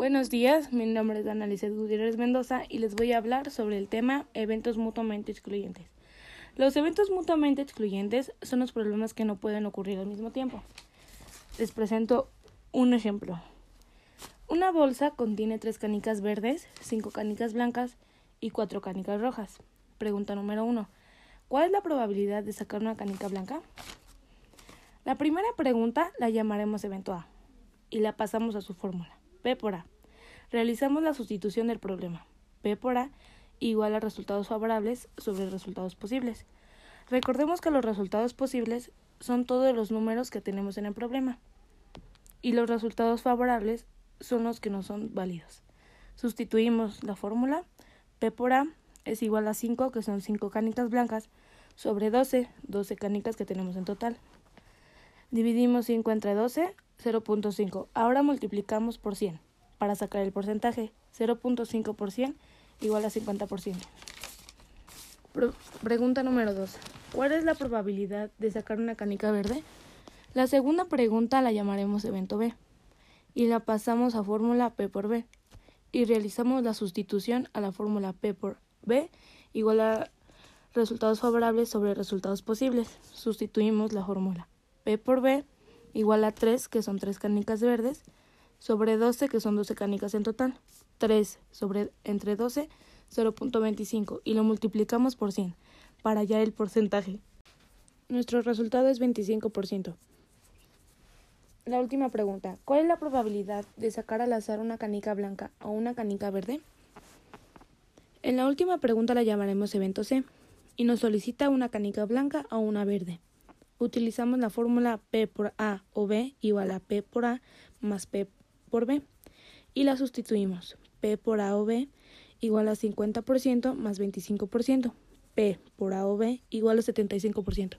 Buenos días, mi nombre es Ana Lizeth Gutiérrez Mendoza y les voy a hablar sobre el tema eventos mutuamente excluyentes. Los eventos mutuamente excluyentes son los problemas que no pueden ocurrir al mismo tiempo. Les presento un ejemplo. Una bolsa contiene tres canicas verdes, cinco canicas blancas y cuatro canicas rojas. Pregunta número uno. ¿Cuál es la probabilidad de sacar una canica blanca? La primera pregunta la llamaremos evento A y la pasamos a su fórmula. P por A. Realizamos la sustitución del problema. P por A igual a resultados favorables sobre resultados posibles. Recordemos que los resultados posibles son todos los números que tenemos en el problema y los resultados favorables son los que no son válidos. Sustituimos la fórmula P por A es igual a 5, que son 5 canicas blancas, sobre 12, 12 canicas que tenemos en total. Dividimos 5 entre 12, 0.5. Ahora multiplicamos por 100 para sacar el porcentaje. 0.5 por 100 igual a 50%. pregunta número 2. ¿Cuál es la probabilidad de sacar una canica verde? La segunda pregunta la llamaremos evento B y la pasamos a fórmula P por B y realizamos la sustitución a la fórmula P por B igual a resultados favorables sobre resultados posibles. Sustituimos la fórmula P por B igual a 3, que son 3 canicas verdes, sobre 12, que son 12 canicas en total. 3 sobre entre 12, 0.25 y lo multiplicamos por 100 para hallar el porcentaje. Nuestro resultado es 25%. La última pregunta. ¿Cuál es la probabilidad de sacar al azar una canica blanca o una canica verde? En la última pregunta la llamaremos evento C y nos solicita una canica blanca o una verde utilizamos la fórmula P por A o B igual a P por A más P por B y la sustituimos. P por A o B igual a 50% más 25%. P por A o B igual a 75%.